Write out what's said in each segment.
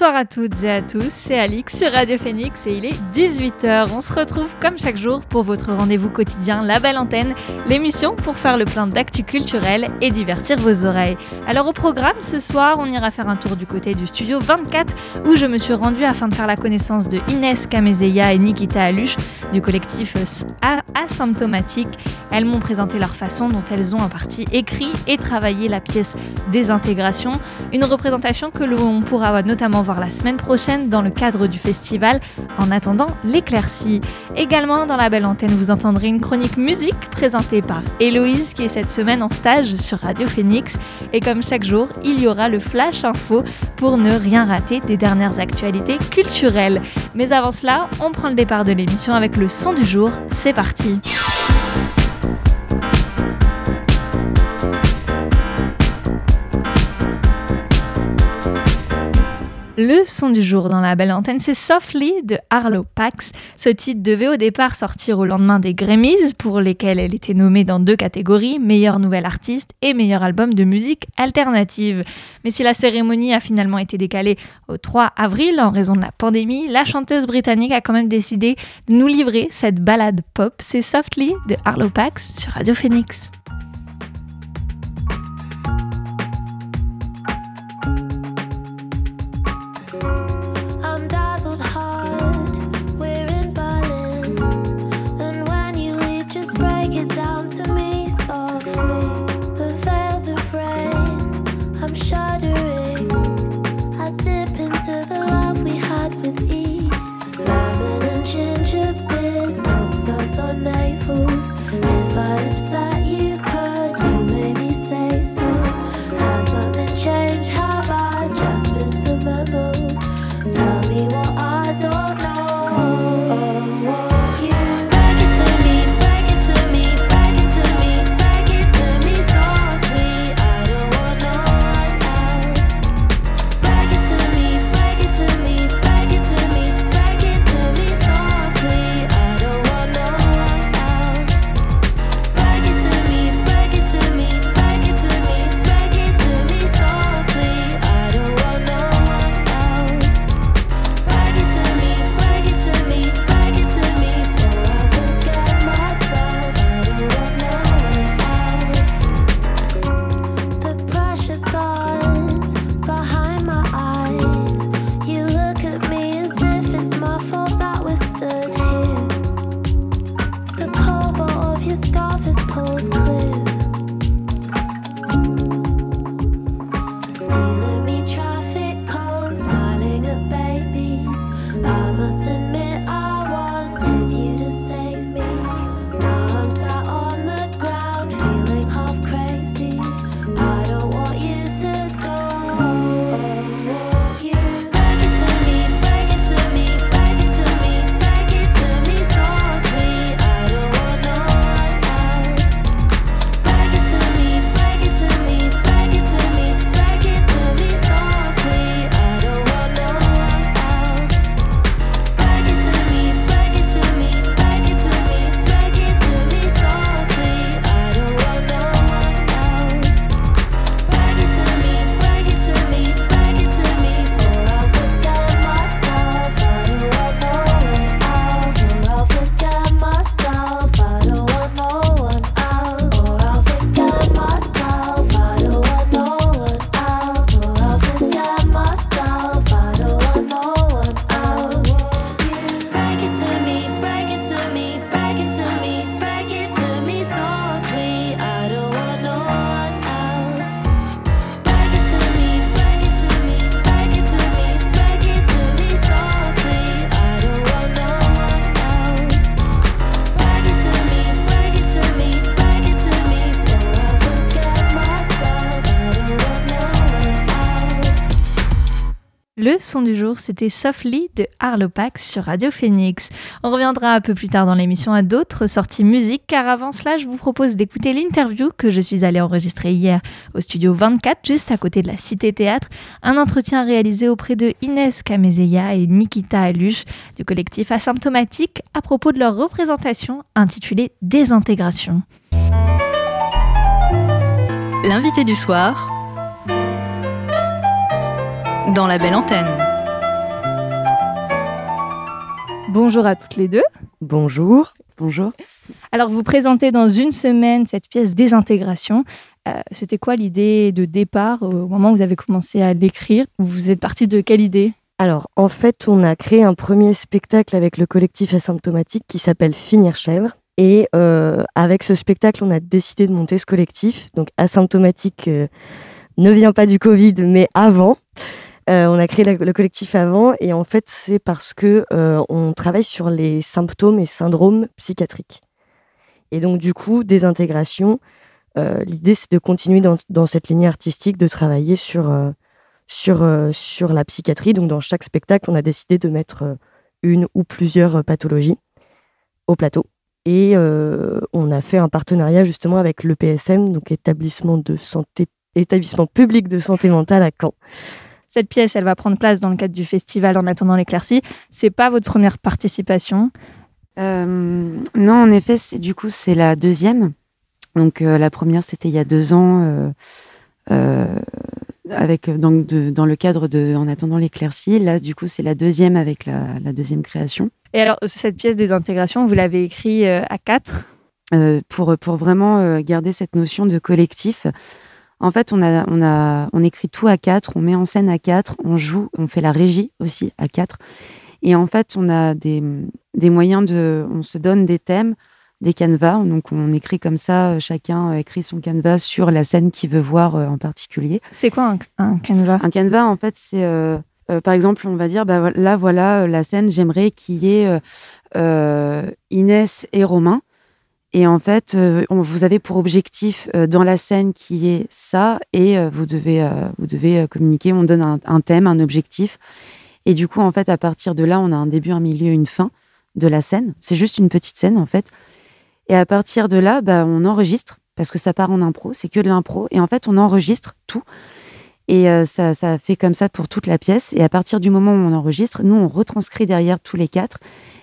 Bonsoir à toutes et à tous, c'est Alix sur Radio Phoenix et il est 18h. On se retrouve comme chaque jour pour votre rendez-vous quotidien La Belle Antenne, l'émission pour faire le plein d'actu culturel et divertir vos oreilles. Alors au programme ce soir, on ira faire un tour du côté du studio 24 où je me suis rendue afin de faire la connaissance de Inès Kamezeya et Nikita Aluche du collectif Asymptomatique. Elles m'ont présenté leur façon dont elles ont en partie écrit et travaillé la pièce Désintégration, une représentation que l'on pourra notamment voir la semaine prochaine dans le cadre du festival En attendant l'éclaircie. Également dans la belle antenne, vous entendrez une chronique musique présentée par Héloïse qui est cette semaine en stage sur Radio Phoenix. Et comme chaque jour, il y aura le Flash Info pour ne rien rater des dernières actualités culturelles. Mais avant cela, on prend le départ de l'émission avec le son du jour. C'est parti! Le son du jour dans la belle antenne, c'est Softly de Arlo Pax. Ce titre devait au départ sortir au lendemain des Grammys, pour lesquels elle était nommée dans deux catégories, meilleur nouvel artiste et meilleur album de musique alternative. Mais si la cérémonie a finalement été décalée au 3 avril en raison de la pandémie, la chanteuse britannique a quand même décidé de nous livrer cette balade pop. C'est Softly de Arlo Pax sur Radio Phoenix. Son du jour, c'était Softly de Arlopax sur Radio Phoenix. On reviendra un peu plus tard dans l'émission à d'autres sorties musique, car avant cela, je vous propose d'écouter l'interview que je suis allée enregistrer hier au studio 24, juste à côté de la Cité Théâtre. Un entretien réalisé auprès de Inès Kamezeya et Nikita Aluche du collectif Asymptomatique à propos de leur représentation intitulée Désintégration. L'invité du soir dans la belle antenne. Bonjour à toutes les deux. Bonjour. Bonjour. Alors, vous présentez dans une semaine cette pièce Désintégration. Euh, C'était quoi l'idée de départ au moment où vous avez commencé à l'écrire? Vous êtes parti de quelle idée? Alors, en fait, on a créé un premier spectacle avec le collectif asymptomatique qui s'appelle Finir chèvre. Et euh, avec ce spectacle, on a décidé de monter ce collectif. Donc, asymptomatique euh, ne vient pas du Covid, mais avant. Euh, on a créé le collectif avant et en fait c'est parce que euh, on travaille sur les symptômes et syndromes psychiatriques. Et donc du coup, désintégration, euh, l'idée c'est de continuer dans, cette ligne artistique, de travailler sur, la psychiatrie. Donc dans chaque spectacle, on a décidé de mettre une ou plusieurs pathologies au plateau. Et on a fait un partenariat justement avec le PSM, donc établissement public de santé mentale à Caen. Cette pièce, elle va prendre place dans le cadre du festival En attendant l'éclaircie. C'est pas votre première participation? Euh, Non, en effet, du coup, c'est la deuxième. Donc euh, la première, c'était il y a deux ans, euh, avec donc dans le cadre de En attendant l'éclaircie. Là, du coup, c'est la deuxième avec la, la, deuxième création. Et alors, cette pièce des intégrations, vous l'avez écrite à quatre? Pour, pour vraiment garder cette notion de collectif. En fait, on, a, on, a, on écrit tout à quatre, on met en scène à quatre, on joue, on fait la régie aussi à quatre. Et en fait, on a des, des moyens de. On se donne des thèmes, des canevas. Donc, on écrit comme ça, chacun écrit son canevas sur la scène qu'il veut voir euh, en particulier. C'est quoi un, un, canevas? Un canevas, en fait, c'est. Euh, euh, par exemple, on va dire, bah, là, voilà la scène, j'aimerais qu'il y ait euh, Inès et Romain. Et en fait, euh, vous avez pour objectif euh, dans la scène qui est ça, et euh, vous devez, vous devez communiquer. On donne un, un, thème, un objectif. Et du coup, en fait, à partir de là, on a un début, un milieu, une fin de la scène. C'est juste une petite scène, en fait. Et à partir de là, bah, on enregistre, parce que ça part en impro, c'est que de l'impro. Et en fait, on enregistre tout. Et ça, ça fait comme ça pour toute la pièce. Et à partir du moment où on enregistre, nous, on retranscrit derrière tous les quatre.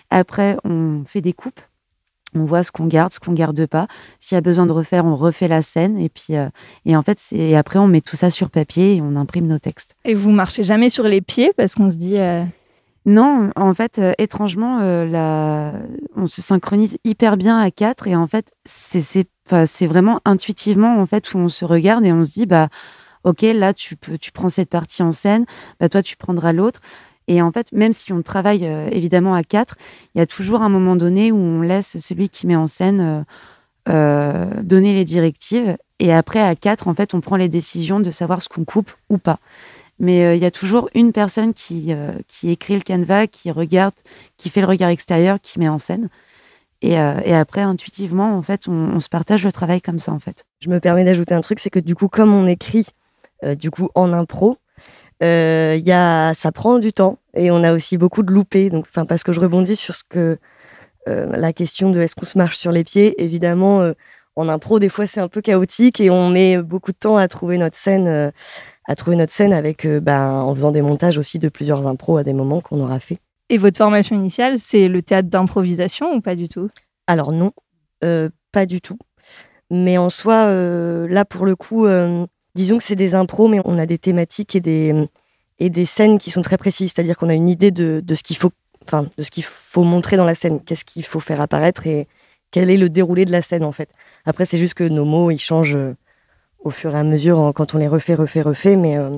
Après, on fait des coupes on voit ce qu'on garde, ce qu'on garde pas. S'il y a besoin de refaire, on refait la scène et puis euh, et en fait c'est après on met tout ça sur papier et on imprime nos textes. Et vous marchez jamais sur les pieds parce qu'on se dit euh, non, en fait euh, étrangement la... on se synchronise hyper bien à quatre et en fait c'est c'est vraiment intuitivement en fait où on se regarde et on se dit bah ok là tu peux tu prends cette partie en scène, bah toi tu prendras l'autre. Et en fait, même si on travaille euh, évidemment à quatre, il y a toujours un moment donné où on laisse celui qui met en scène euh, euh, donner les directives. Et après, à quatre, en fait, on prend les décisions de savoir ce qu'on coupe ou pas. Mais il y a toujours une personne qui, qui écrit le canevas, qui regarde, qui fait le regard extérieur, qui met en scène. Et, et, après, intuitivement, en fait, on, se partage le travail comme ça, en fait. Je me permets d'ajouter un truc, c'est que du coup, comme on écrit du coup en impro, euh, y a, ça prend du temps et on a aussi beaucoup de loupés. Donc, enfin, parce que je rebondis sur ce que euh, la question de est-ce qu'on se marche sur les pieds. Évidemment, euh, en impro, des fois, c'est un peu chaotique et on met beaucoup de temps à trouver notre scène, euh, à trouver notre scène avec, ben, en faisant des montages aussi de plusieurs impros à des moments qu'on aura fait. Et votre formation initiale, c'est le théâtre d'improvisation ou pas du tout? Alors non, pas du tout. Mais en soi, là pour le coup disons que c'est des impros, mais on a des thématiques et des, scènes qui sont très précises. C'est-à-dire qu'on a une idée de, de ce qu'il faut, enfin, de ce qu'il faut montrer dans la scène, qu'est-ce qu'il faut faire apparaître et quel est le déroulé de la scène en fait. Après, c'est juste que nos mots ils changent euh, au fur et à mesure quand on les refait, refait, refait, mais euh,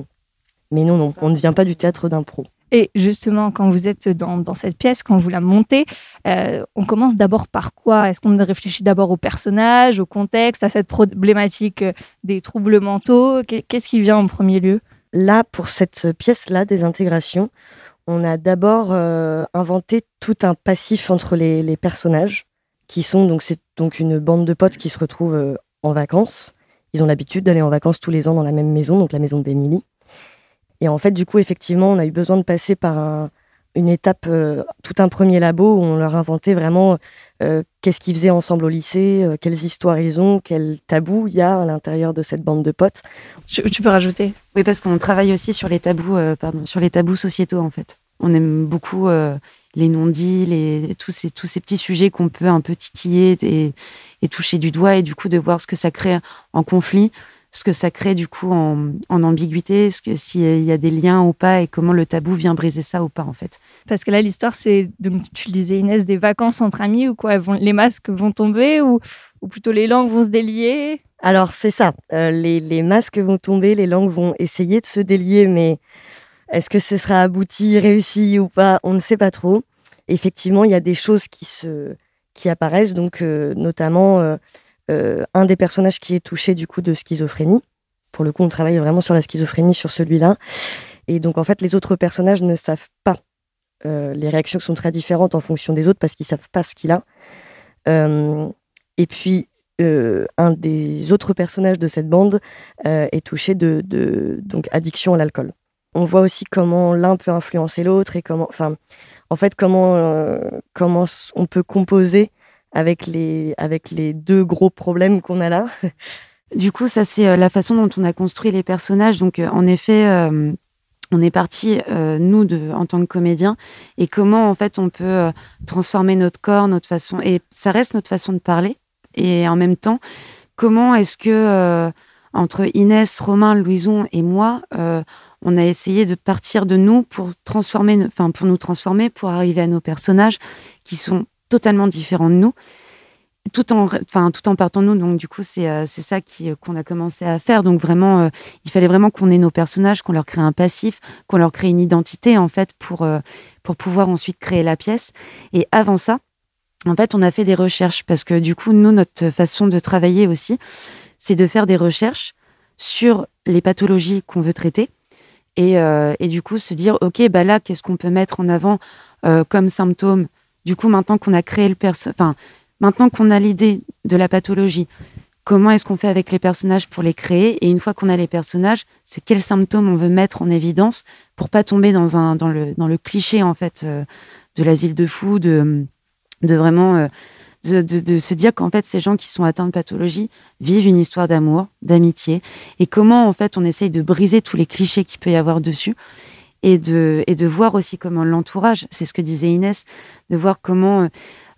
mais non, non, on ne vient pas du théâtre d'impro. Et justement, quand vous êtes dans, dans cette pièce, quand vous la montez, euh, on commence d'abord par quoi? Est-ce qu'on réfléchit d'abord au personnage, au contexte, à cette problématique euh, des troubles mentaux? Qu'est-ce qui vient en premier lieu? Là, pour cette pièce-là, des intégrations, on a d'abord euh, inventé tout un passif entre les, personnages, qui sont donc c'est donc une bande de potes qui se retrouvent en vacances. Ils ont l'habitude d'aller en vacances tous les ans dans la même maison, donc la maison d'Emily. Et en fait, du coup, effectivement, on a eu besoin de passer par une étape, tout un premier labo où on leur inventait vraiment qu'est-ce qu'ils faisaient ensemble au lycée, quelles histoires ils ont, quels tabous il y a à l'intérieur de cette bande de potes. Tu, peux rajouter? Oui, parce qu'on travaille aussi sur les tabous, pardon, sur les tabous sociétaux en fait. On aime beaucoup les non-dits, les, tous, ces, tous ces petits sujets qu'on peut un peu titiller et, et, toucher du doigt, et du coup de voir ce que ça crée en conflit, ce que ça crée du coup en, en ambiguïté, ce que s'il y a des liens ou pas, et comment le tabou vient briser ça ou pas en fait. Parce que là, l'histoire, c'est, donc tu le disais Inès, des vacances entre amis ou quoi? Vont, Les masques vont tomber ou, ou plutôt les langues vont se délier? Alors c'est ça, euh, les, les masques vont tomber, les langues vont essayer de se délier, mais est-ce que ce sera abouti, réussi ou pas? On ne sait pas trop. Effectivement, il y a des choses qui, se, qui apparaissent, donc euh, notamment euh, euh, un des personnages qui est touché du coup de schizophrénie. Pour le coup, on travaille vraiment sur la schizophrénie sur celui-là. Et donc, en fait, les autres personnages ne savent pas. les réactions sont très différentes en fonction des autres parce qu'ils savent pas ce qu'il a. et puis, un des autres personnages de cette bande est touché de, donc addiction à l'alcool on voit aussi comment l'un peut influencer l'autre et comment, enfin, en fait, comment, euh, comment on peut composer avec les, avec les deux gros problèmes qu'on a là. Du coup, ça, c'est euh, la façon dont on a construit les personnages. Donc, euh, en effet, on est parti, nous, en tant que comédiens, et comment, en fait, on peut transformer notre corps, notre façon. Et ça reste notre façon de parler. Et en même temps, comment est-ce que, entre Inès, Romain, Louison et moi, on a essayé de partir de nous pour transformer, enfin pour nous transformer, pour arriver à nos personnages qui sont totalement différents de nous, tout en, enfin tout en partant de nous. Donc du coup, c'est euh, ça euh, qu'on a commencé à faire. Donc vraiment, euh, il fallait vraiment qu'on ait nos personnages, qu'on leur crée un passif, qu'on leur crée une identité en fait pour pour pouvoir ensuite créer la pièce. Et avant ça, en fait, on a fait des recherches parce que du coup, nous, notre façon de travailler aussi, c'est de faire des recherches sur les pathologies qu'on veut traiter euh, et, du coup, se dire, OK, bah là, qu'est-ce qu'on peut mettre en avant comme symptôme Du coup, maintenant qu'on a créé le perso maintenant qu'on a l'idée de la pathologie, comment est-ce qu'on fait avec les personnages pour les créer? Et une fois qu'on a les personnages, c'est quels symptômes on veut mettre en évidence pour pas tomber dans, un, dans, le, cliché, en fait, euh, de l'asile de fous, de, de vraiment de, se dire qu'en fait, ces gens qui sont atteints de pathologie vivent une histoire d'amour, d'amitié, et comment en fait on essaye de briser tous les clichés qu'il peut y avoir dessus, et de, et de voir aussi comment l'entourage, c'est ce que disait Inès, de voir comment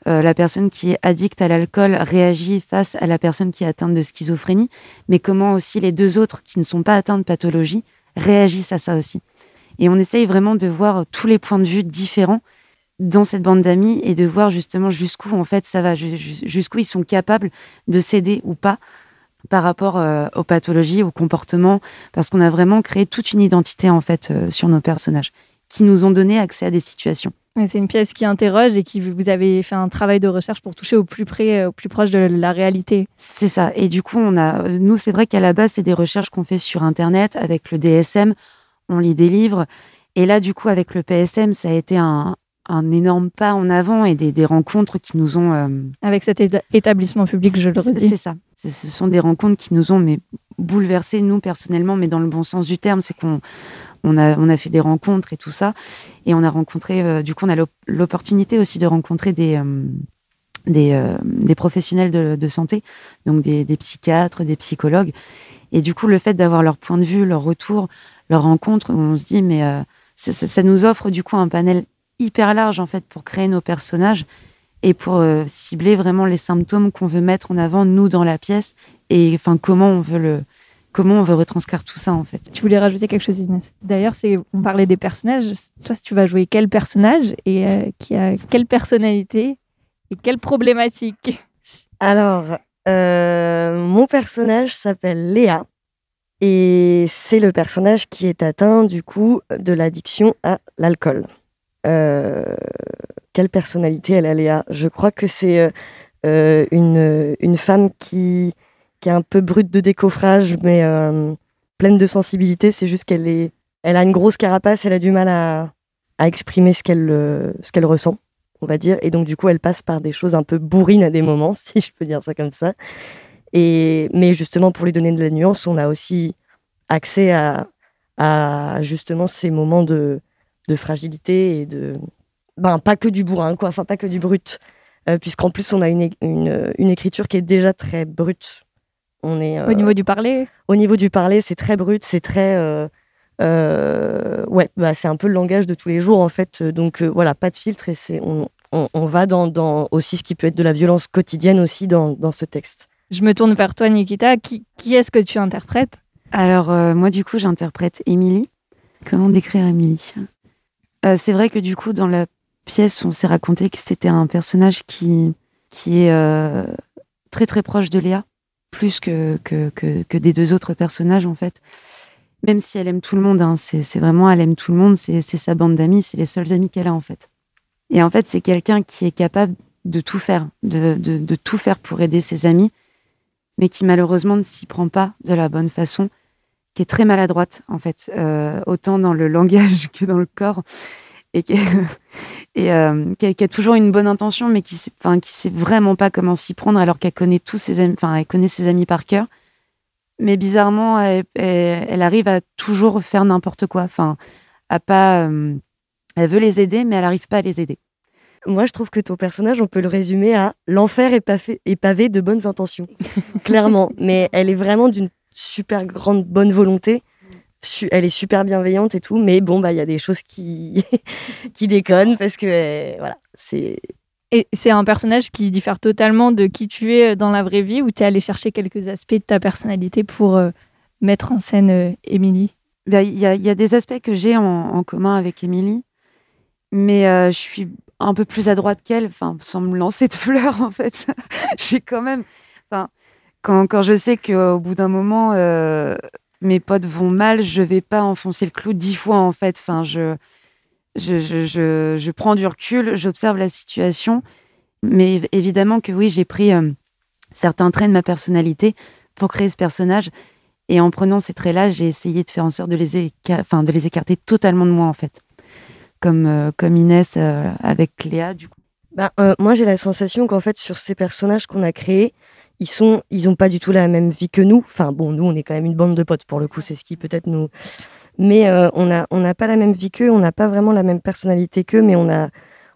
euh, la personne qui est addicte à l'alcool réagit face à la personne qui est atteinte de schizophrénie, mais comment aussi les deux autres qui ne sont pas atteints de pathologie réagissent à ça aussi. Et on essaye vraiment de voir tous les points de vue différents dans cette bande d'amis et de voir justement jusqu'où en fait ça va, jusqu'où ils sont capables de céder ou pas par rapport euh, aux pathologies, aux comportements, parce qu'on a vraiment créé toute une identité en fait euh, sur nos personnages qui nous ont donné accès à des situations. C'est une pièce qui interroge et qui vous avez fait un travail de recherche pour toucher au plus près, au plus proche de la réalité. C'est ça. Et du coup, on a, nous, c'est vrai qu'à la base, c'est des recherches qu'on fait sur Internet avec le DSM. On lit des livres. Et là, du coup, avec le PSM, ça a été un, un énorme pas en avant et des, rencontres qui nous ont... Euh, Avec cet établissement public, je le redis. C'est ça. Ce sont des rencontres qui nous ont mais, bouleversés, nous, personnellement, mais dans le bon sens du terme. C'est qu'on on a, on a fait des rencontres et tout ça. Et on a rencontré... Euh, du coup, on a l'opportunité aussi de rencontrer des... Euh, des, professionnels de, santé, donc des, psychiatres, des psychologues. Et du coup, le fait d'avoir leur point de vue, leur retour, leur rencontre, on se dit, mais ça, nous offre du coup un panel hyper large en fait pour créer nos personnages et pour euh, cibler vraiment les symptômes qu'on veut mettre en avant nous dans la pièce et enfin comment on veut le comment on veut retranscrire tout ça en fait. Tu voulais rajouter quelque chose Inès? D'ailleurs, c'est on parlait des personnages. Toi, si tu vas jouer quel personnage et euh, qui a quelle personnalité et quelle problématique? Alors, euh, mon personnage s'appelle Léa et c'est le personnage qui est atteint du coup de l'addiction à l'alcool. Euh, quelle personnalité elle a, Je crois que c'est euh, euh, une, une femme qui, qui est un peu brute de décoffrage, mais pleine de sensibilité. C'est juste qu'elle est, elle a une grosse carapace, elle a du mal à, à exprimer ce qu'elle ce qu'elle ressent, on va dire. Et donc, du coup, elle passe par des choses un peu bourrines à des moments, si je peux dire ça comme ça. Et, mais justement, pour lui donner de la nuance, on a aussi accès à, à justement ces moments de, de fragilité et de. Ben, pas que du bourrin, quoi, enfin, pas que du brut. Euh, puisqu'en plus, on a une, une, une, écriture qui est déjà très brute. On est, au niveau du parler? Au niveau du parler, c'est très brut, c'est très. ouais, bah, c'est un peu le langage de tous les jours, en fait. Donc, voilà, pas de filtre et c'est. On, on, va dans, dans, aussi ce qui peut être de la violence quotidienne aussi dans, dans ce texte. Je me tourne vers toi, Nikita. Qui, qui est-ce que tu interprètes? Alors, euh, moi, du coup, j'interprète Émilie. Comment décrire Émilie? Euh, C'est vrai que, du coup, dans la pièce, on s'est raconté que c'était un personnage qui, qui est euh, très, très proche de Léa, plus que, que, que, des deux autres personnages, en fait. Même si elle aime tout le monde, hein, c'est vraiment, elle aime tout le monde, c'est sa bande d'amis, c'est les seuls amis qu'elle a, en fait. Et en fait, c'est quelqu'un qui est capable de tout faire, de, de, de, tout faire pour aider ses amis, mais qui malheureusement ne s'y prend pas de la bonne façon, qui est très maladroite, en fait, euh, autant dans le langage que dans le corps, et, qui, et euh, qui, a, toujours une bonne intention, mais qui ne sait vraiment pas comment s'y prendre, alors qu'elle connaît tous ses amis, enfin, elle connaît ses amis par cœur. Mais bizarrement, elle, elle, arrive à toujours faire n'importe quoi, enfin, à pas. Euh, elle veut les aider, mais elle n'arrive pas à les aider. Moi, je trouve que ton personnage, on peut le résumer à l'enfer est, pavé, de bonnes intentions. Clairement. Mais elle est vraiment d'une super grande bonne volonté. Elle est super bienveillante et tout. Mais bon, bah, il y a des choses qui, qui déconnent parce que, euh, voilà, c'est. Et c'est un personnage qui diffère totalement de qui tu es dans la vraie vie, où tu es allé chercher quelques aspects de ta personnalité pour euh, mettre en scène euh, Émilie? Bah, Il y, a, y, a des aspects que j'ai en, en, commun avec Émilie mais euh, je suis un peu plus à droite qu'elle, enfin, sans me lancer de fleurs, en fait. J'ai quand même. Quand, quand je sais qu'au bout d'un moment, euh, mes potes vont mal, je vais pas enfoncer le clou dix fois, en fait. Enfin, je, je, je, je, prends du recul, j'observe la situation. Mais évidemment que oui, j'ai pris euh, certains traits de ma personnalité pour créer ce personnage. Et en prenant ces traits-là, j'ai essayé de faire en sorte de les, de les écarter totalement de moi, en fait comme, euh, comme Inès avec Cléa, du coup bah, Moi, j'ai la sensation qu'en fait, sur ces personnages qu'on a créés, ils sont, ils ont pas du tout la même vie que nous. Enfin, bon, nous, on est quand même une bande de potes pour le coup, c'est ce qui peut-être nous. Mais on n'a on n'a pas la même vie qu'eux, on n'a pas vraiment la même personnalité qu'eux, mais on a,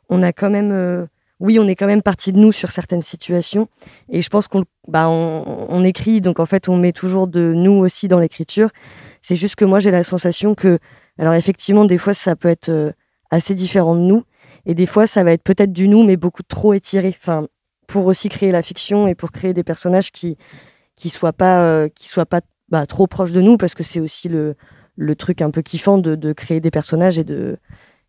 on a quand même. oui, on est quand même partie de nous sur certaines situations. Et je pense qu'on bah, on, on, écrit, donc en fait, on met toujours de nous aussi dans l'écriture. C'est juste que moi, j'ai la sensation que. Alors, effectivement, des fois, ça peut être assez différent de nous. Et des fois, ça va être peut-être du nous, mais beaucoup trop étiré. Enfin, pour aussi créer la fiction et pour créer des personnages qui qui soient pas euh, qui soient pas bah, trop proches de nous, parce que c'est aussi le, le truc un peu kiffant de, de, créer des personnages et de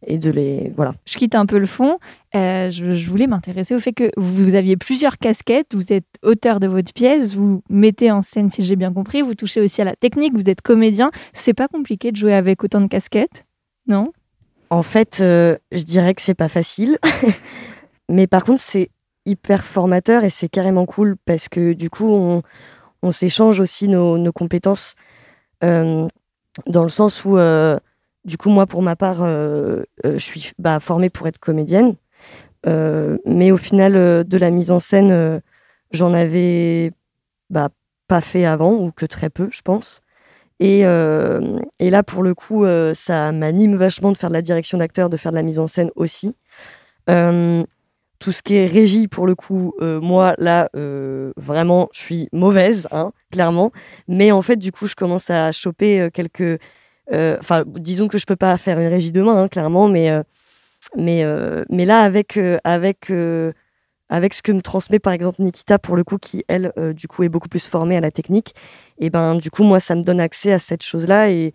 et de les voilà. Je quitte un peu le fond. Euh, je, je, voulais m'intéresser au fait que vous aviez plusieurs casquettes. Vous êtes auteur de votre pièce, vous mettez en scène, si j'ai bien compris. Vous touchez aussi à la technique. Vous êtes comédien. C'est pas compliqué de jouer avec autant de casquettes, non? En fait, euh, je dirais que c'est pas facile. Mais par contre, c'est hyper formateur et c'est carrément cool parce que du coup, on, s'échange aussi nos, compétences euh, dans le sens où, euh, du coup, moi, pour ma part, je suis bah, formée pour être comédienne. mais au final, de la mise en scène, j'en avais bah, pas fait avant ou que très peu, je pense. Et, euh, et, là, pour le coup, euh, ça m'anime vachement de faire de la direction d'acteur, de faire de la mise en scène aussi. Euh, tout ce qui est régie, pour le coup, moi, là, vraiment, je suis mauvaise, hein, clairement. Mais en fait, du coup, je commence à choper quelques. Enfin, disons que je peux pas faire une régie demain, hein, clairement, mais, mais, là, avec. ce que me transmet par exemple Nikita pour le coup qui elle du coup est beaucoup plus formée à la technique et ben du coup moi ça me donne accès à cette chose là et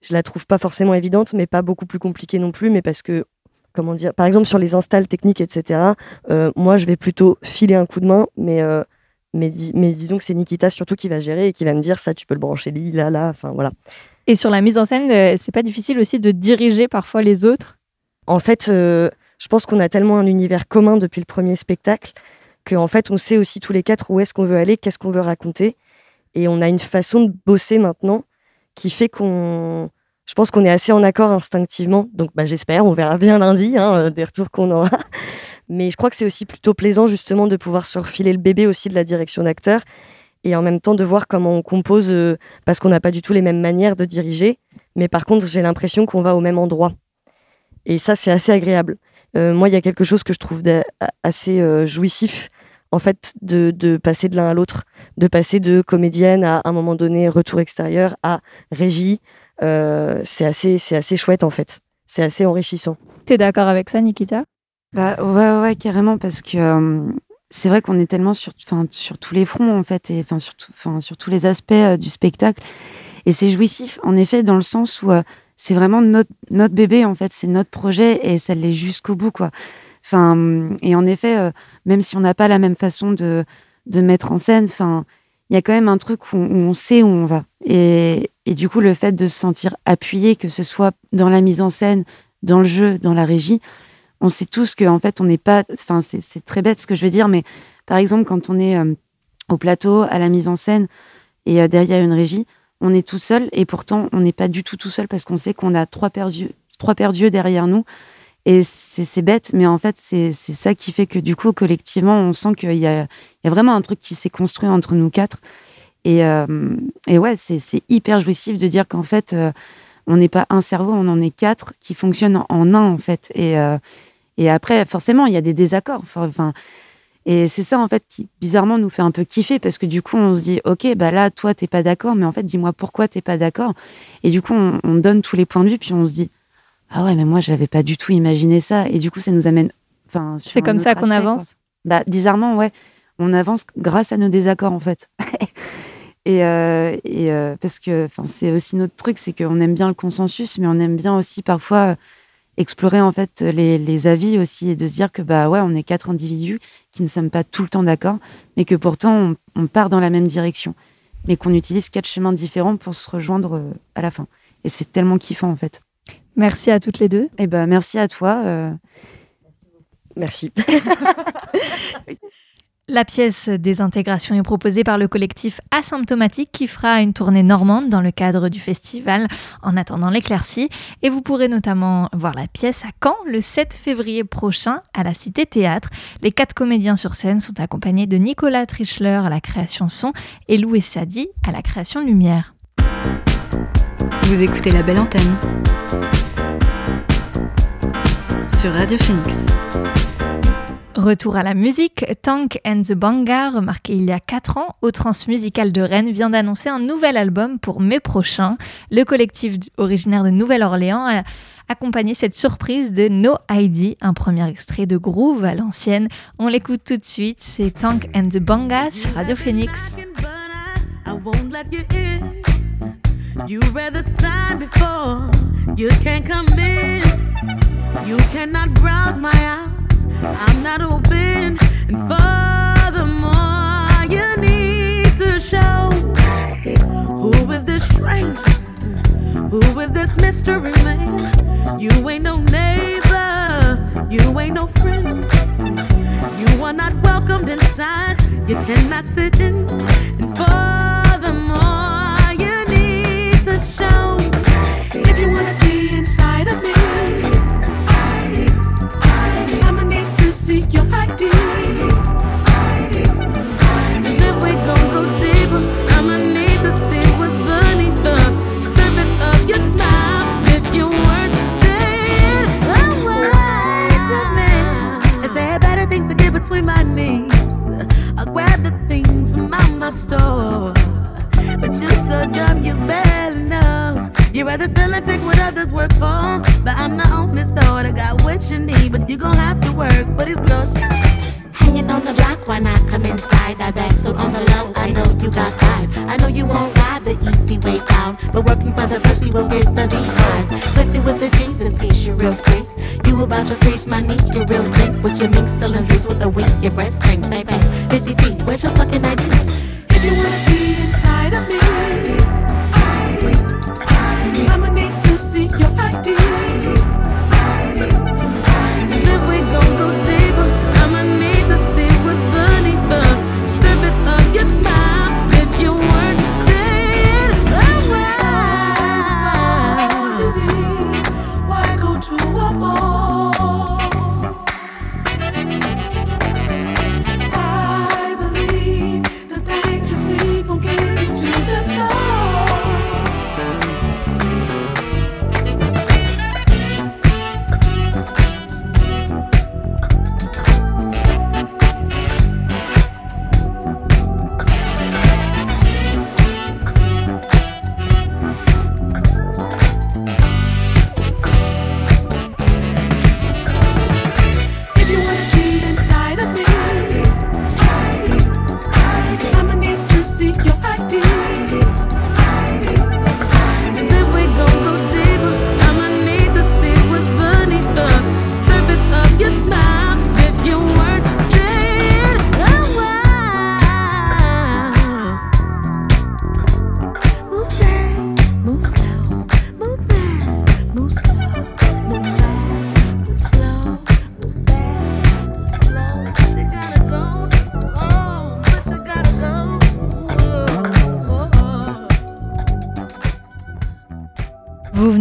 je la trouve pas forcément évidente mais pas beaucoup plus compliquée non plus mais parce que comment dire par exemple sur les installs techniques etc euh, moi je vais plutôt filer un coup de main mais euh, mais, mais disons que c'est Nikita surtout qui va gérer et qui va me dire ça tu peux le brancher là là enfin voilà et sur la mise en scène euh, c'est pas difficile aussi de diriger parfois les autres? En fait je pense qu'on a tellement un univers commun depuis le premier spectacle qu'en fait on sait aussi tous les quatre où est-ce qu'on veut aller qu'est-ce qu'on veut raconter et on a une façon de bosser maintenant qui fait qu'on. Je pense qu'on est assez en accord instinctivement. Donc bah, j'espère, on verra bien lundi hein, euh, des retours qu'on aura. Mais je crois que c'est aussi plutôt plaisant justement de pouvoir se refiler le bébé aussi de la direction d'acteur et en même temps de voir comment on compose, euh, parce qu'on n'a pas du tout les mêmes manières de diriger. mais par contre, j'ai l'impression qu'on va au même endroit. Et ça, c'est assez agréable. Euh, moi, il y a quelque chose que je trouve assez jouissif, en fait, de, de passer de l'un à l'autre, de passer de comédienne à, un moment donné retour extérieur à régie. Euh, c'est assez, c'est assez chouette, en fait. C'est assez enrichissant. Tu es d'accord avec ça, Nikita? Bah ouais, ouais, carrément, parce que c'est vrai qu'on est tellement sur, sur tous les fronts, en fait, et sur, sur tous les aspects du spectacle. Et c'est jouissif, en effet, dans le sens où c'est vraiment notre, notre bébé, en fait, c'est notre projet et ça l'est jusqu'au bout, quoi. Enfin, et en effet, euh, même si on n'a pas la même façon de, de mettre en scène, enfin, il y a quand même un truc où, on sait où on va. Et, et, du coup, le fait de se sentir appuyé, que ce soit dans la mise en scène, dans le jeu, dans la régie, on sait tous qu'en en fait, on n'est pas. C'est très bête ce que je veux dire, mais par exemple, quand on est euh, au plateau, à la mise en scène et euh, derrière une régie, on est tout seul et pourtant on n'est pas du tout tout seul parce qu'on sait qu'on a trois paires trois paires d'yeux derrière nous. Et c'est bête, mais en fait, c'est ça qui fait que du coup, collectivement, on sent qu'il y, y a, vraiment un truc qui s'est construit entre nous quatre. Et, euh, et ouais, c'est hyper jouissif de dire qu'en fait, euh, on n'est pas un cerveau, on en est quatre qui fonctionnent en, un, en fait. Et, euh, et après, forcément, il y a des désaccords. Enfin, et c'est ça, en fait, qui bizarrement nous fait un peu kiffer parce que du coup, on se dit, OK, bah là, toi, t'es pas d'accord, mais en fait, dis-moi pourquoi t'es pas d'accord. Et du coup, on, donne tous les points de vue, puis on se dit, ah ouais, mais moi, j'avais pas du tout imaginé ça. Et du coup, ça nous amène. Enfin, c'est comme ça qu'on avance? Bah, bizarrement, ouais. On avance grâce à nos désaccords, en fait. et, euh, et euh, parce que c'est aussi notre truc, c'est qu'on aime bien le consensus, mais on aime bien aussi parfois explorer en fait les, avis aussi et de se dire que bah ouais on est quatre individus qui ne sommes pas tout le temps d'accord mais que pourtant on, part dans la même direction mais qu'on utilise quatre chemins différents pour se rejoindre euh, à la fin et c'est tellement kiffant en fait merci à toutes les deux et eh ben merci à toi euh. merci La pièce des intégrations est proposée par le collectif Asymptomatique qui fera une tournée normande dans le cadre du festival En attendant l'éclaircie. Et vous pourrez notamment voir la pièce à Caen le 7 février prochain à la Cité Théâtre. Les quatre comédiens sur scène sont accompagnés de Nicolas Trichler à la création son et Louis Sadi à la création lumière. Vous écoutez la belle antenne sur Radio Phoenix. Retour à la musique, Tank and the Banga, remarqué il y a 4 ans au Transmusical de Rennes, vient d'annoncer un nouvel album pour mai prochain. Le collectif originaire de Nouvelle-Orléans a accompagné cette surprise de No ID, un premier extrait de Groove à l'ancienne. On l'écoute tout de suite, c'est Tank and the Banga sur Radio Phoenix. I'm not open, and furthermore, you need to show who is this stranger, who is this mystery man. You ain't no neighbor, you ain't no friend. You are not welcomed inside, you cannot sit in, and furthermore, see inside of me. see your ID.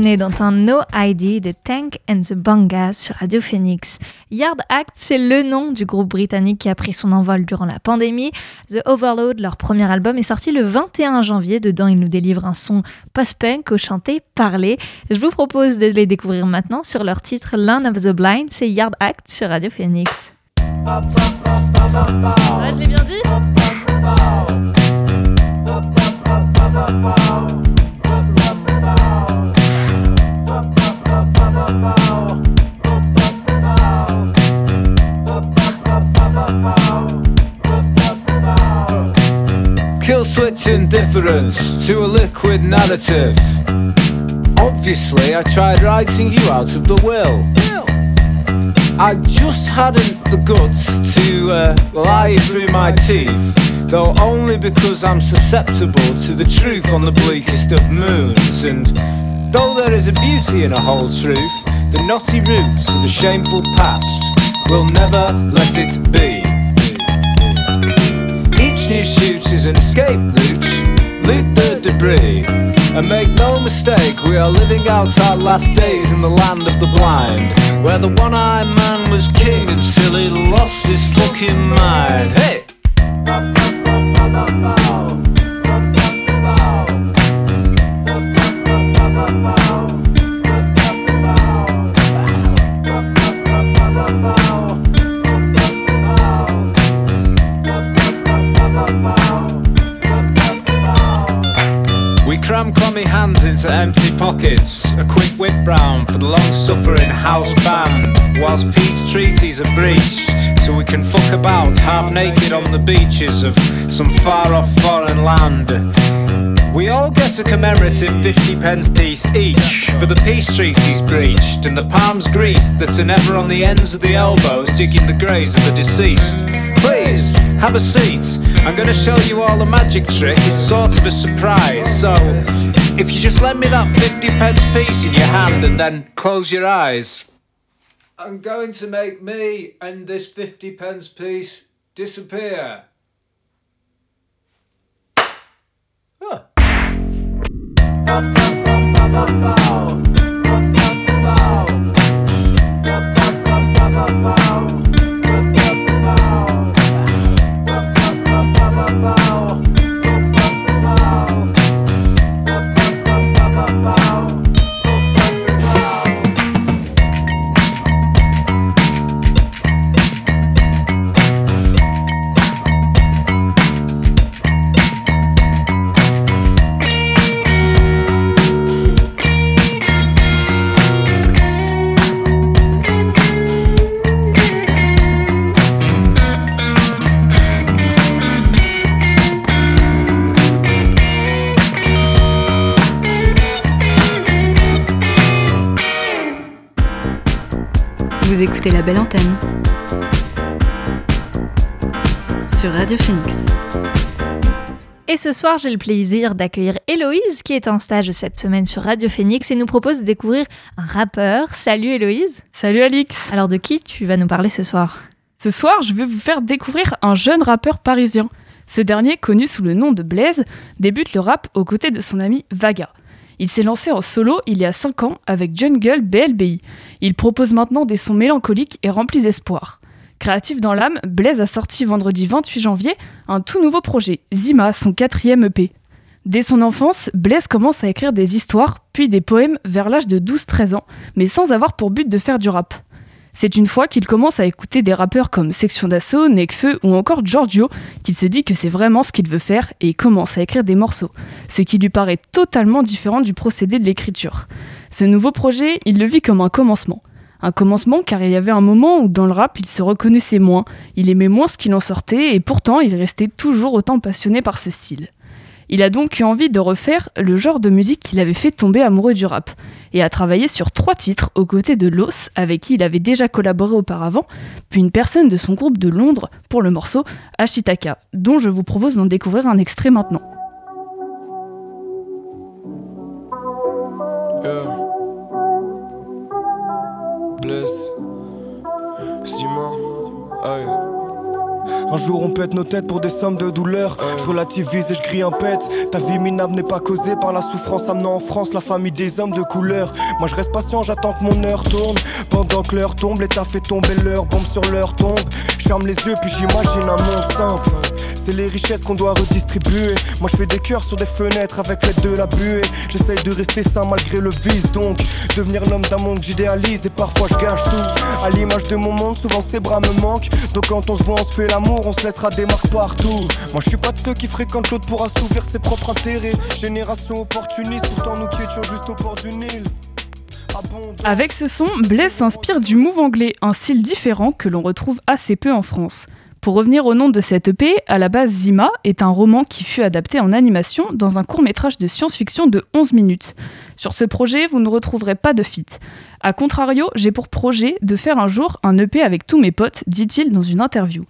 Venez d'entendre No ID de Tank and the Bangas sur Radio Phoenix. Yard Act, c'est le nom du groupe britannique qui a pris son envol durant la pandémie. The Overload, leur premier album, est sorti le 21 janvier. Dedans, ils nous délivrent un son post-punk au chanté parlé. Je vous propose de les découvrir maintenant sur leur titre Land of the Blind. C'est Yard Act sur Radio Phoenix. dit Switch indifference to a liquid narrative. Obviously, I tried writing you out of the will. I just hadn't the guts to uh, lie through my teeth, though only because I'm susceptible to the truth on the bleakest of moons. And though there is a beauty in a whole truth, the knotty roots of a shameful past will never let it be. Each new shoot is an escape route, loot the debris. And make no mistake, we are living out our last days in the land of the blind. Where the one eyed man was king until he lost his fucking mind. Hey! Into empty pockets. A quick whip round for the long suffering house band. Whilst peace treaties are breached, so we can fuck about half naked on the beaches of some far off foreign land. We all get a commemorative 50 pence piece each for the peace treaties breached and the palms greased that are never on the ends of the elbows digging the graves of the deceased. Please, have a seat. I'm gonna show you all a magic trick. It's sort of a surprise. So, if you just lend me that 50 pence piece in your hand and then close your eyes. I'm going to make me and this 50 pence piece disappear. Huh. Vous écoutez la belle antenne sur Radio Phoenix. Et ce soir, j'ai le plaisir d'accueillir Héloïse qui est en stage cette semaine sur Radio Phoenix et nous propose de découvrir un rappeur. Salut Héloïse. Salut Alix. Alors de qui tu vas nous parler ce soir? Ce soir, je vais vous faire découvrir un jeune rappeur parisien. Ce dernier, connu sous le nom de Blaise, débute le rap aux côtés de son ami Vaga. Il s'est lancé en solo il y a 5 ans avec Jungle BLBI. Il propose maintenant des sons mélancoliques et remplis d'espoir. Créatif dans l'âme, Blaise a sorti vendredi 28 janvier un tout nouveau projet, Zima, son quatrième EP. Dès son enfance, Blaise commence à écrire des histoires, puis des poèmes vers l'âge de 12-13 ans, mais sans avoir pour but de faire du rap. C'est une fois qu'il commence à écouter des rappeurs comme Section d'Assaut, Nekfeu ou encore Giorgio qu'il se dit que c'est vraiment ce qu'il veut faire et commence à écrire des morceaux, ce qui lui paraît totalement différent du procédé de l'écriture. Ce nouveau projet, il le vit comme un commencement. Un commencement car il y avait un moment où dans le rap il se reconnaissait moins, il aimait moins ce qu'il en sortait et pourtant il restait toujours autant passionné par ce style. Il a donc eu envie de refaire le genre de musique qu'il avait fait tomber amoureux du rap, et a travaillé sur trois titres aux côtés de Los, avec qui il avait déjà collaboré auparavant, puis une personne de son groupe de Londres pour le morceau Ashitaka, dont je vous propose d'en découvrir un extrait maintenant. Un jour on pète nos têtes pour des sommes de douleur. Je relativise et je crie un pète. Ta vie minable n'est pas causée par la souffrance amenant en France la famille des hommes de couleur. Moi je reste patient, j'attends que mon heure tourne. Pendant que l'heure tombe, l'état fait tomber l'heure, bombe sur l'heure tombe. Ferme les yeux puis j'imagine un monde simple. C'est les richesses qu'on doit redistribuer. Moi je fais des cœurs sur des fenêtres avec l'aide de la buée. J'essaye de rester sain malgré le vice donc. Devenir l'homme d'un monde j'idéalise et parfois je gâche tout. À l'image de mon monde, souvent ses bras me manquent. Donc quand on se voit, on se fait l'amour, on se laissera des marques partout. Moi je suis pas de ceux qui fréquentent l'autre pour assouvir ses propres intérêts. Génération opportuniste, pourtant nous qui étions juste au port du Nil. Avec ce son, Blaise s'inspire du move anglais, un style différent que l'on retrouve assez peu en France. Pour revenir au nom de cette EP, à la base Zima est un roman qui fut adapté en animation dans un court métrage de science-fiction de 11 minutes. Sur ce projet, vous ne retrouverez pas de feat. A contrario, j'ai pour projet de faire un jour un EP avec tous mes potes, dit-il dans une interview.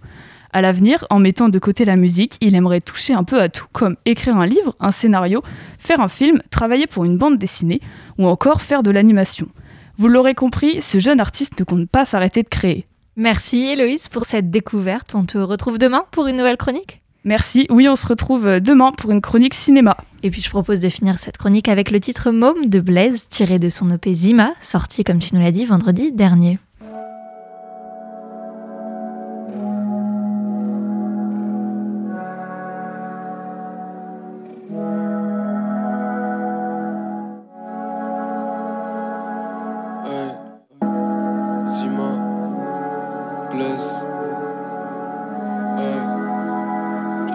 À l'avenir, en mettant de côté la musique, il aimerait toucher un peu à tout, comme écrire un livre, un scénario, faire un film, travailler pour une bande dessinée, ou encore faire de l'animation. Vous l'aurez compris, ce jeune artiste ne compte pas s'arrêter de créer. Merci Héloïse pour cette découverte. On te retrouve demain pour une nouvelle chronique? Merci. Oui, on se retrouve demain pour une chronique cinéma. Et puis je propose de finir cette chronique avec le titre Môme de Blaise, tiré de son EP Zima, sorti comme tu nous l'as dit vendredi dernier.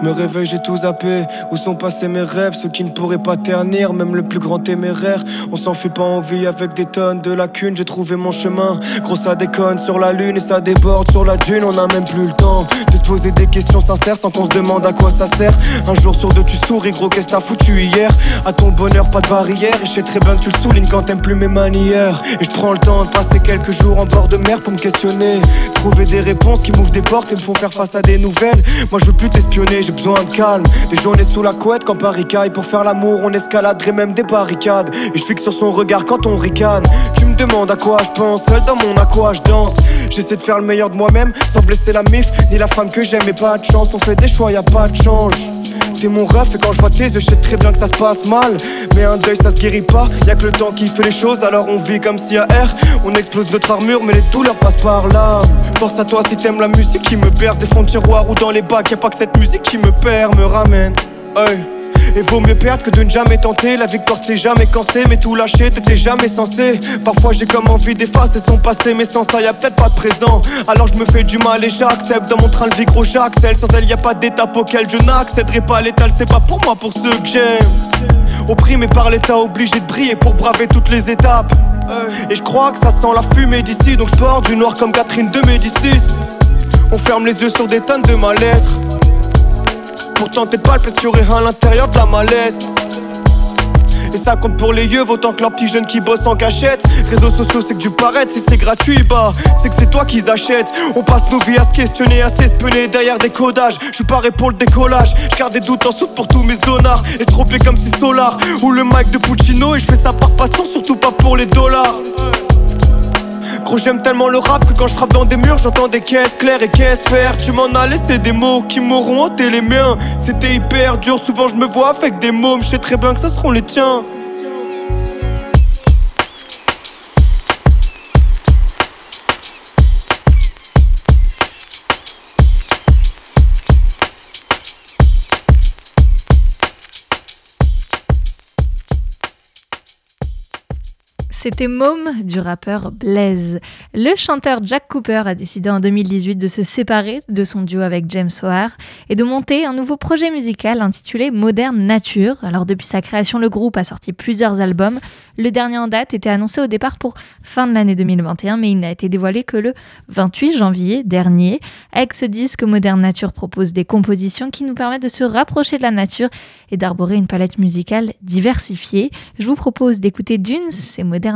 Me réveille, j'ai tout zappé. Où sont passés mes rêves, ceux qui ne pourraient pas ternir, même le plus grand téméraire. On s'enfuit pas en vie avec des tonnes de lacunes. J'ai trouvé mon chemin. Gros, ça déconne sur la lune et ça déborde sur la dune. On a même plus le temps de se poser des questions sincères sans qu'on se demande à quoi ça sert. Un jour sur deux, tu souris, gros, qu'est-ce t'as foutu hier? À ton bonheur, pas de barrière. Et je sais très bien que tu le soulignes quand t'aimes plus mes manières. Et je prends le temps de passer quelques jours en bord de mer pour me questionner. Trouver des réponses qui m'ouvrent des portes et me font faire face à des nouvelles. Moi, je veux plus t'espionner, besoin de calme. Des journées sous la couette quand Paris caille. Pour faire l'amour, on escaladerait même des barricades. Et je fixe sur son regard quand on ricane. Tu me demandes à quoi je pense, seul dans mon à quoi je danse. J'essaie de faire le meilleur de moi-même sans blesser la mif ni la femme que j'aime. Et pas de chance, on fait des choix, y a pas de change. T'es mon ref et quand je vois tes yeux, je sais très bien que ça se passe mal. Mais un deuil, ça se guérit pas. Y a que le temps qui fait les choses, alors on vit comme si à air. On explose notre armure, mais les douleurs passent par là. Force à toi si t'aimes la musique qui me perd des fonds de tiroir ou dans les bacs. Y a pas que cette musique qui me perd, me ramène. Et vaut mieux perdre que de ne jamais tenter. La victoire t'es jamais cansé, mais tout lâcher t'étais jamais censé. Parfois j'ai comme envie d'effacer son passé, mais sans ça y a peut-être pas de présent. Alors je me fais du mal et j'accepte. Dans mon train de vie gros j'accèle. Sans elle y a pas d'étape auquel je n'accéderai pas. L'étal c'est pas pour moi, pour ceux que j'aime. Opprimé par l'état, obligé de briller pour braver toutes les étapes. Et je crois que ça sent la fumée d'ici, donc je porte du noir comme Catherine de Médicis. On ferme les yeux sur des tonnes de mal-être. Pourtant t'es pas parce qu'il y aurait rien à l'intérieur de la mallette et ça compte pour les yeux, autant que leurs petits jeunes qui bossent en cachette. Réseaux sociaux, c'est que du paraître, si c'est gratuit, bah, c'est que c'est toi qu'ils achètent. On passe nos vies à se questionner, à s'espionner derrière des codages. Je suis paré pour le décollage, je garde des doutes en soute pour tous mes zonards. Estropé comme si Solar ou le mic de Puccino. Et je fais ça par passion, surtout pas pour les dollars. Gros j'aime tellement le rap que quand je frappe dans des murs j'entends des caisses claires et caisses pères Tu m'en as laissé des mots qui m'auront ôté les miens. C'était hyper dur, souvent je me vois avec des mômes. Je sais très bien que ce seront les tiens C'était Môme du rappeur Blaze. Le chanteur Jack Cooper a décidé en 2018 de se séparer de son duo avec James O'Hare et de monter un nouveau projet musical intitulé Modern Nature. Alors depuis sa création, le groupe a sorti plusieurs albums. Le dernier en date était annoncé au départ pour fin de l'année 2021, mais il n'a été dévoilé que le 28 janvier dernier. Avec ce disque, Modern Nature propose des compositions qui nous permettent de se rapprocher de la nature et d'arborer une palette musicale diversifiée. Je vous propose d'écouter Dunes, c'est Modern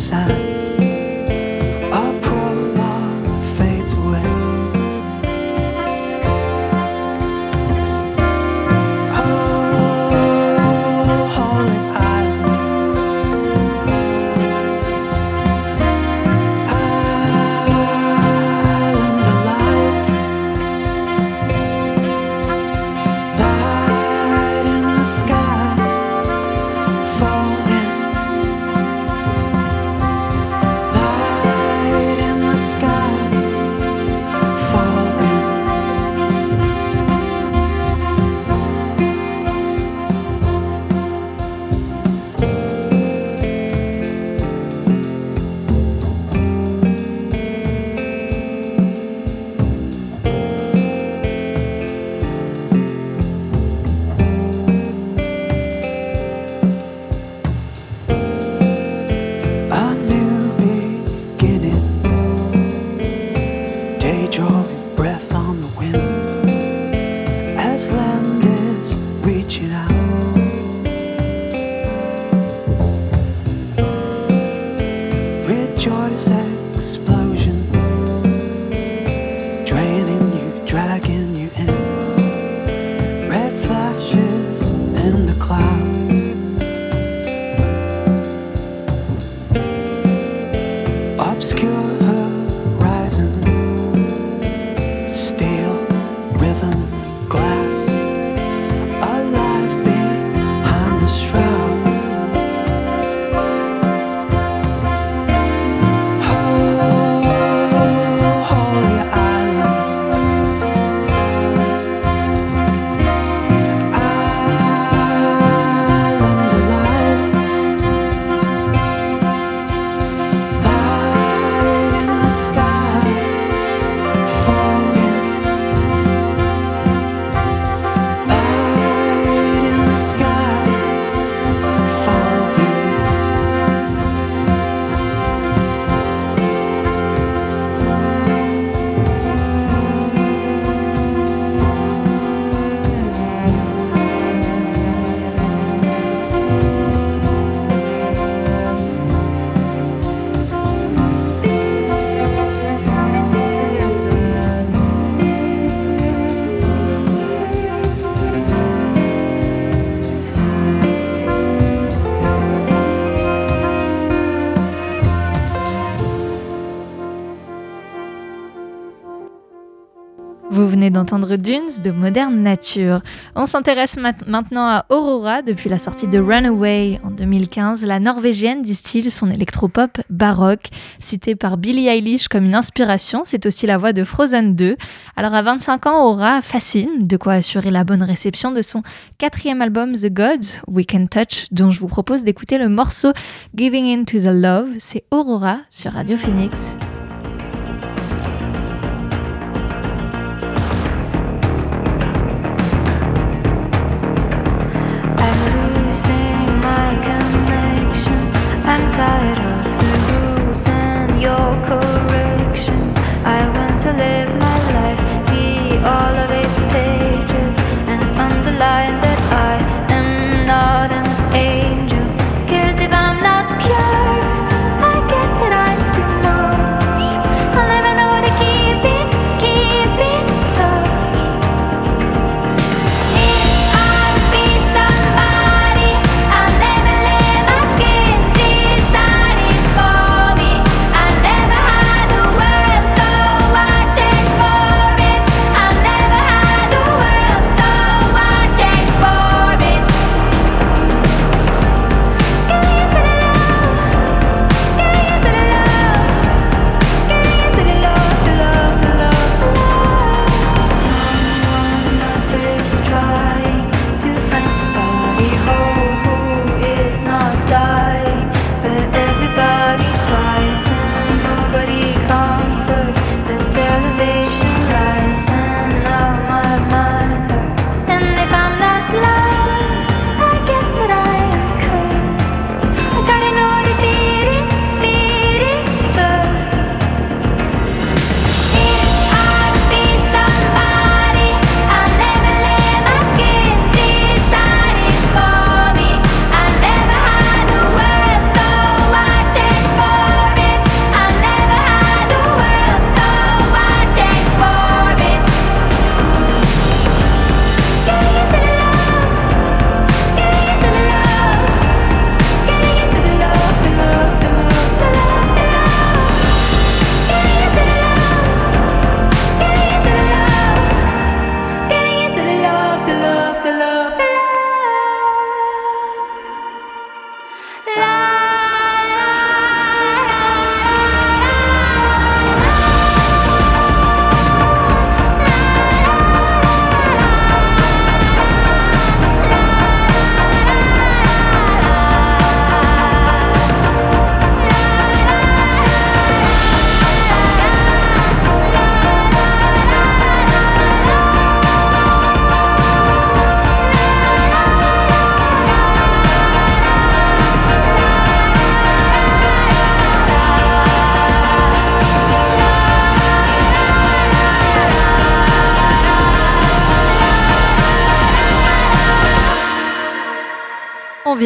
pasar. d'entendre Dunes de Moderne Nature. On s'intéresse maintenant à Aurora. Depuis la sortie de Runaway en 2015, la Norvégienne distille son électropop baroque. Citée par Billie Eilish comme une inspiration, c'est aussi la voix de Frozen 2. Alors à 25 ans, Aurora fascine, de quoi assurer la bonne réception de son quatrième album The Gods, We Can Touch, dont je vous propose d'écouter le morceau Giving In To The Love. C'est Aurora sur Radio Phoenix. tired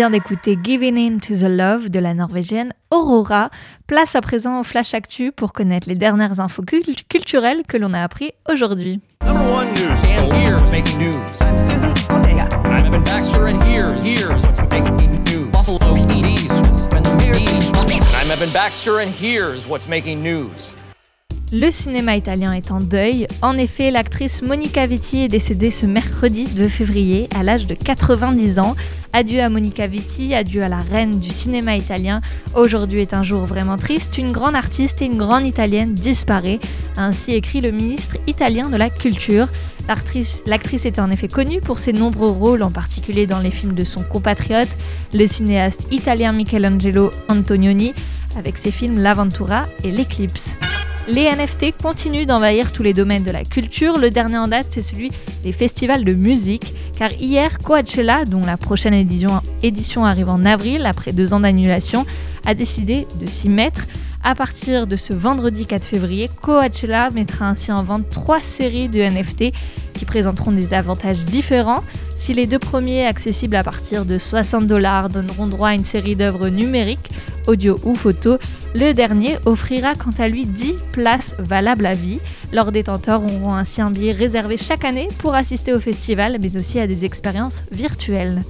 vient d'écouter Giving In to the Love de la norvégienne Aurora. Place à présent au Flash Actu pour connaître les dernières infos culturelles que l'on a appris aujourd'hui. Le cinéma italien est en deuil. En effet, l'actrice Monica Vitti est décédée ce mercredi 2 février à l'âge de 90 ans. Adieu à Monica Vitti, adieu à la reine du cinéma italien. Aujourd'hui est un jour vraiment triste. Une grande artiste et une grande italienne disparaît, ainsi écrit le ministre italien de la Culture. L'actrice était en effet connue pour ses nombreux rôles, en particulier dans les films de son compatriote, le cinéaste italien Michelangelo Antonioni, avec ses films L'Aventura et L'Eclipse. Les NFT continuent d'envahir tous les domaines de la culture. Le dernier en date, c'est celui des festivals de musique. Car hier, Coachella, dont la prochaine édition, arrive en avril, après deux ans d'annulation, a décidé de s'y mettre. À partir de ce vendredi 4 février, Coachella mettra ainsi en vente trois séries de NFT qui présenteront des avantages différents. Si les deux premiers, accessibles à partir de 60 dollars, donneront droit à une série d'œuvres numériques, audio ou photo, le dernier offrira quant à lui 10 places valables à vie. Leurs détenteurs auront ainsi un billet réservé chaque année pour assister au festival, mais aussi à des expériences virtuelles.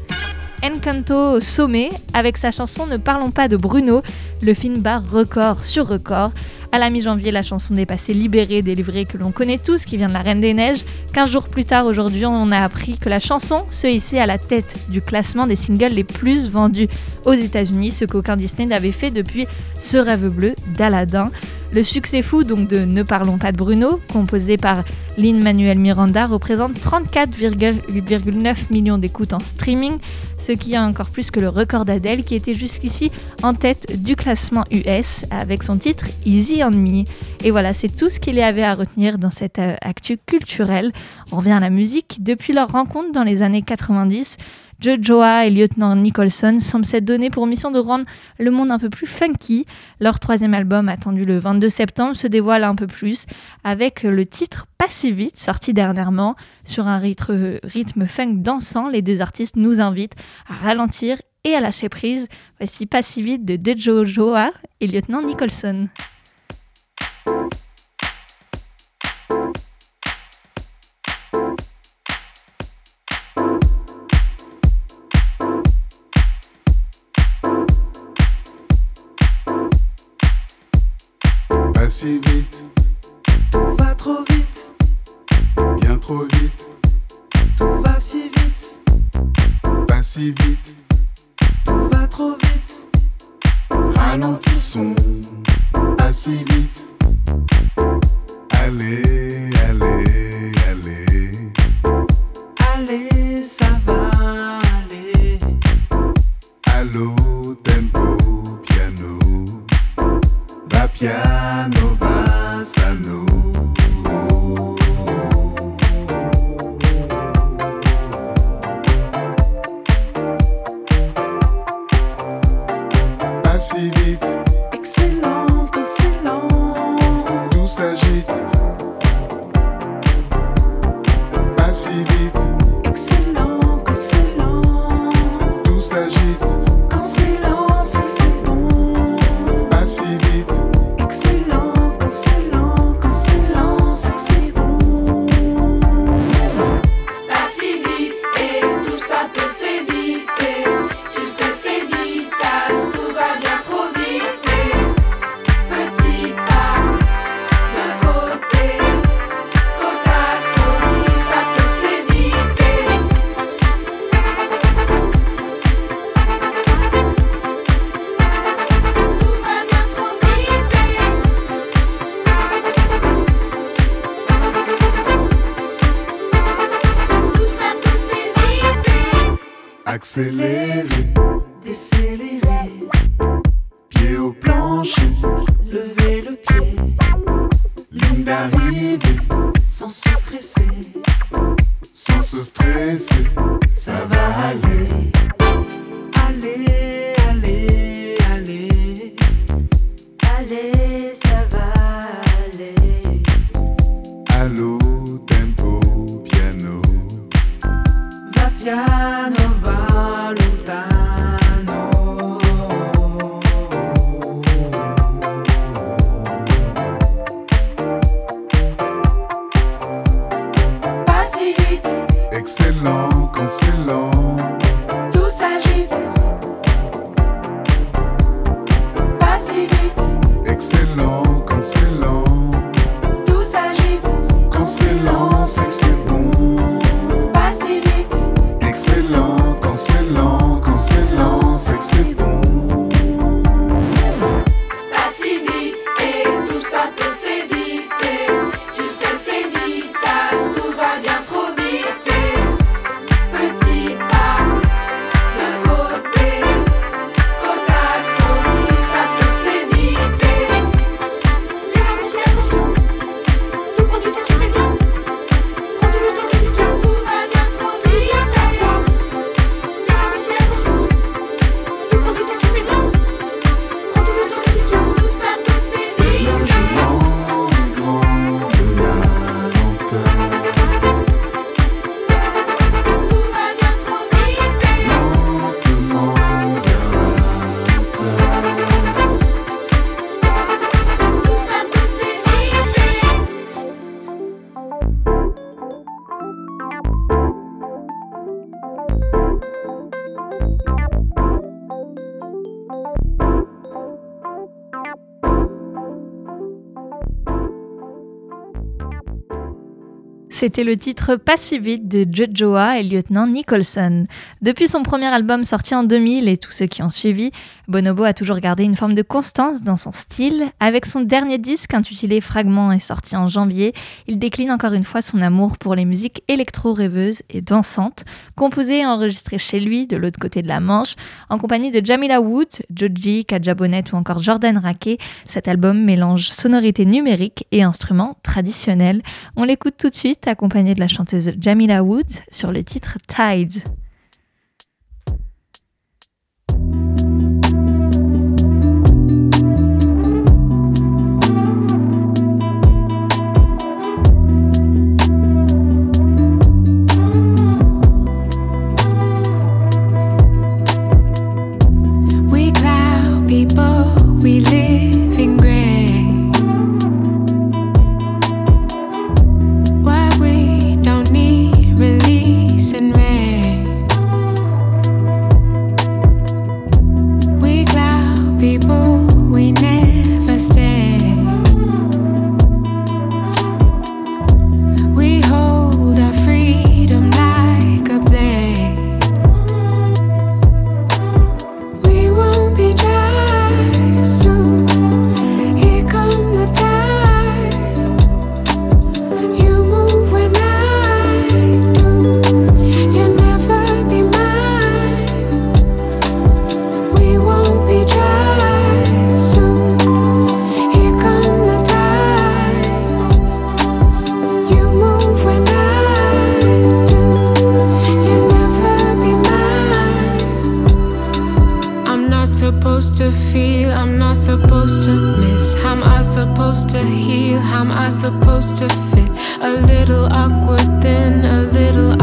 Encanto au sommet, avec sa chanson Ne parlons pas de Bruno, le film bat record sur record. À la mi-janvier, la chanson dépassait Libérée, délivrée que l'on connaît tous, qui vient de la Reine des Neiges. 15 jours plus tard, aujourd'hui, on a appris que la chanson se hissait à la tête du classement des singles les plus vendus aux États-Unis, ce qu'aucun Disney n'avait fait depuis Ce rêve bleu d'Aladin. Le succès fou donc de Ne parlons pas de Bruno, composé par Lynn Manuel Miranda, représente 34,9 millions d'écoutes en streaming, ce qui est encore plus que le record d'Adèle qui était jusqu'ici en tête du classement US avec son titre Easy on Me. Et voilà, c'est tout ce qu'il y avait à retenir dans cette euh, actu culturelle. On revient à la musique. Depuis leur rencontre dans les années 90, Joa et lieutenant Nicholson semblent s'être donné pour mission de rendre le monde un peu plus funky. Leur troisième album, attendu le 22 septembre, se dévoile un peu plus avec le titre Pas si vite, sorti dernièrement. Sur un rythme funk dansant, les deux artistes nous invitent à ralentir et à lâcher prise. Voici Pas si vite de Joa et lieutenant Nicholson. Si vite. Tout va trop vite. Bien trop vite. Tout va si vite. Pas si vite. Tout va trop vite. Ralentissons. Pas si vite. C'était le titre Pas si vite de Jojoa et lieutenant Nicholson. Depuis son premier album sorti en 2000 et tous ceux qui ont suivi, Bonobo a toujours gardé une forme de constance dans son style. Avec son dernier disque intitulé Fragments et sorti en janvier, il décline encore une fois son amour pour les musiques électro-rêveuses et dansantes, composées et enregistrées chez lui de l'autre côté de la Manche, en compagnie de Jamila Wood, Joji, Kaja Bonnet ou encore Jordan Raquet. Cet album mélange sonorité numérique et instruments traditionnels. On l'écoute tout de suite accompagné de la chanteuse Jamila Wood sur le titre Tides. I'm not supposed to miss. How am I supposed to heal? How am I supposed to fit? A little awkward, then a little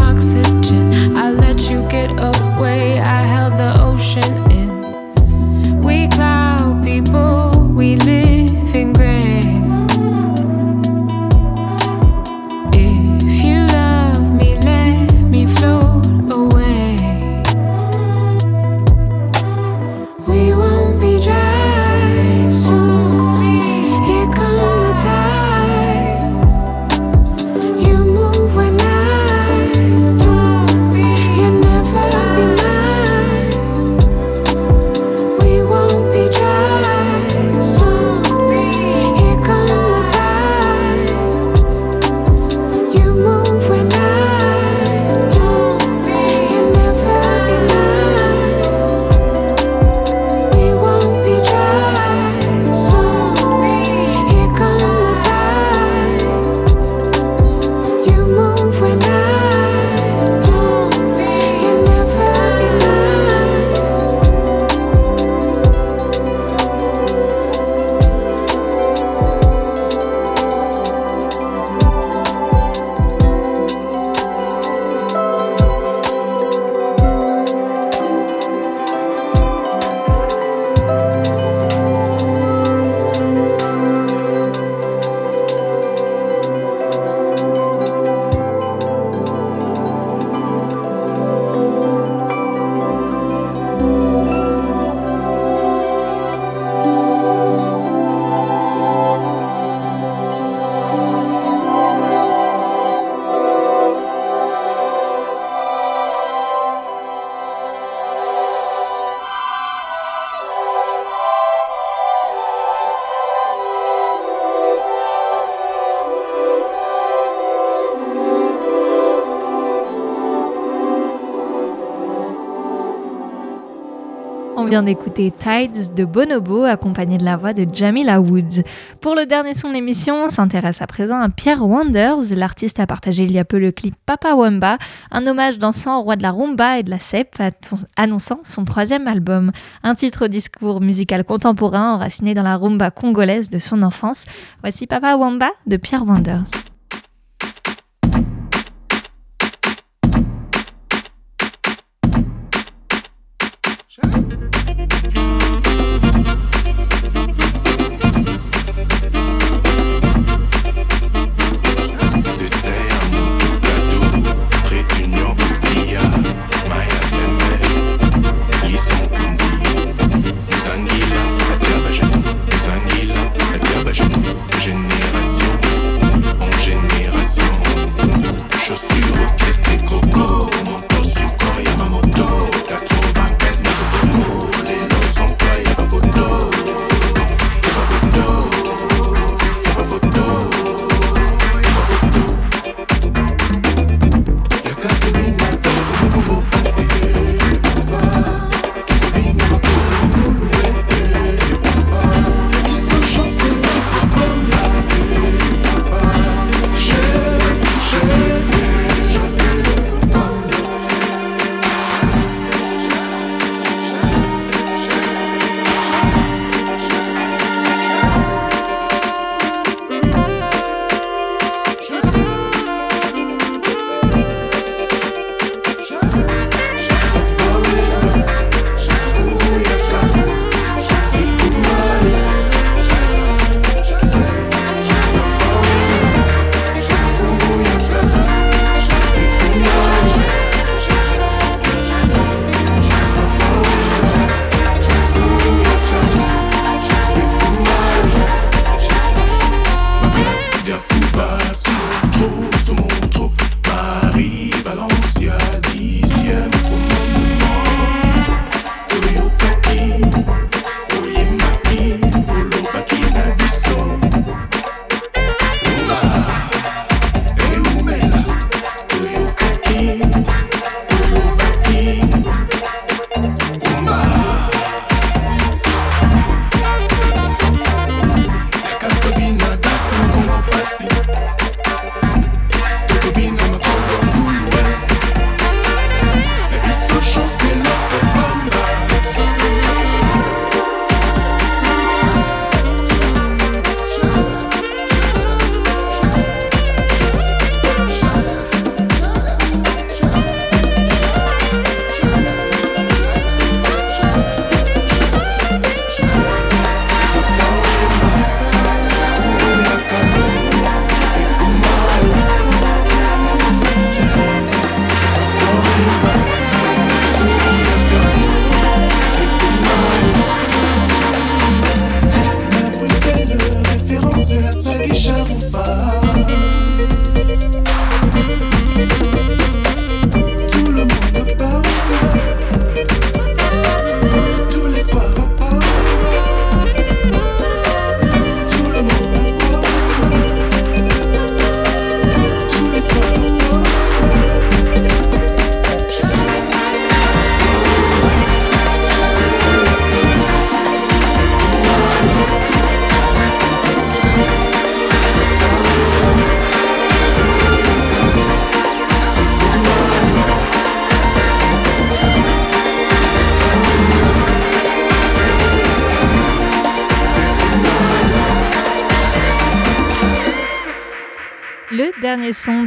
vient d'écouter Tides de Bonobo accompagné de la voix de Jamila Woods. Pour le dernier son de l'émission, on s'intéresse à présent à Pierre Wonders. L'artiste a partagé il y a peu le clip Papa Wamba, un hommage dansant au roi de la rumba et de la cep, annonçant son troisième album. Un titre discours musical contemporain enraciné dans la rumba congolaise de son enfance. Voici Papa Wamba de Pierre Wonders.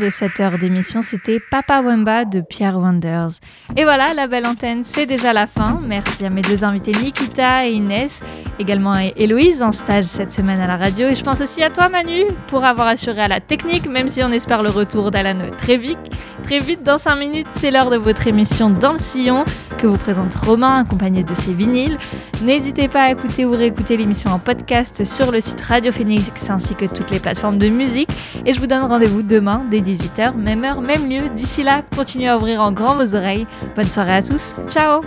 De cette heure d'émission, c'était Papa Wamba de Pierre Wonders. Et voilà, la belle antenne, c'est déjà la fin. Merci à mes deux invités Nikita et Inès, également à Héloïse en stage cette semaine à la radio. Et je pense aussi à toi Manu pour avoir assuré à la technique, même si on espère le retour d'Alan très vite. Très vite, dans 5 minutes, c'est l'heure de votre émission Dans le Sillon que vous présente Romain accompagné de ses vinyles. N'hésitez pas à écouter ou réécouter l'émission en podcast sur le site Radio Phoenix ainsi que toutes les plateformes de musique. Et je vous donne rendez-vous demain dès 18h, même heure, même lieu. D'ici là, continuez à ouvrir en grand vos oreilles. Bonne soirée à tous. Ciao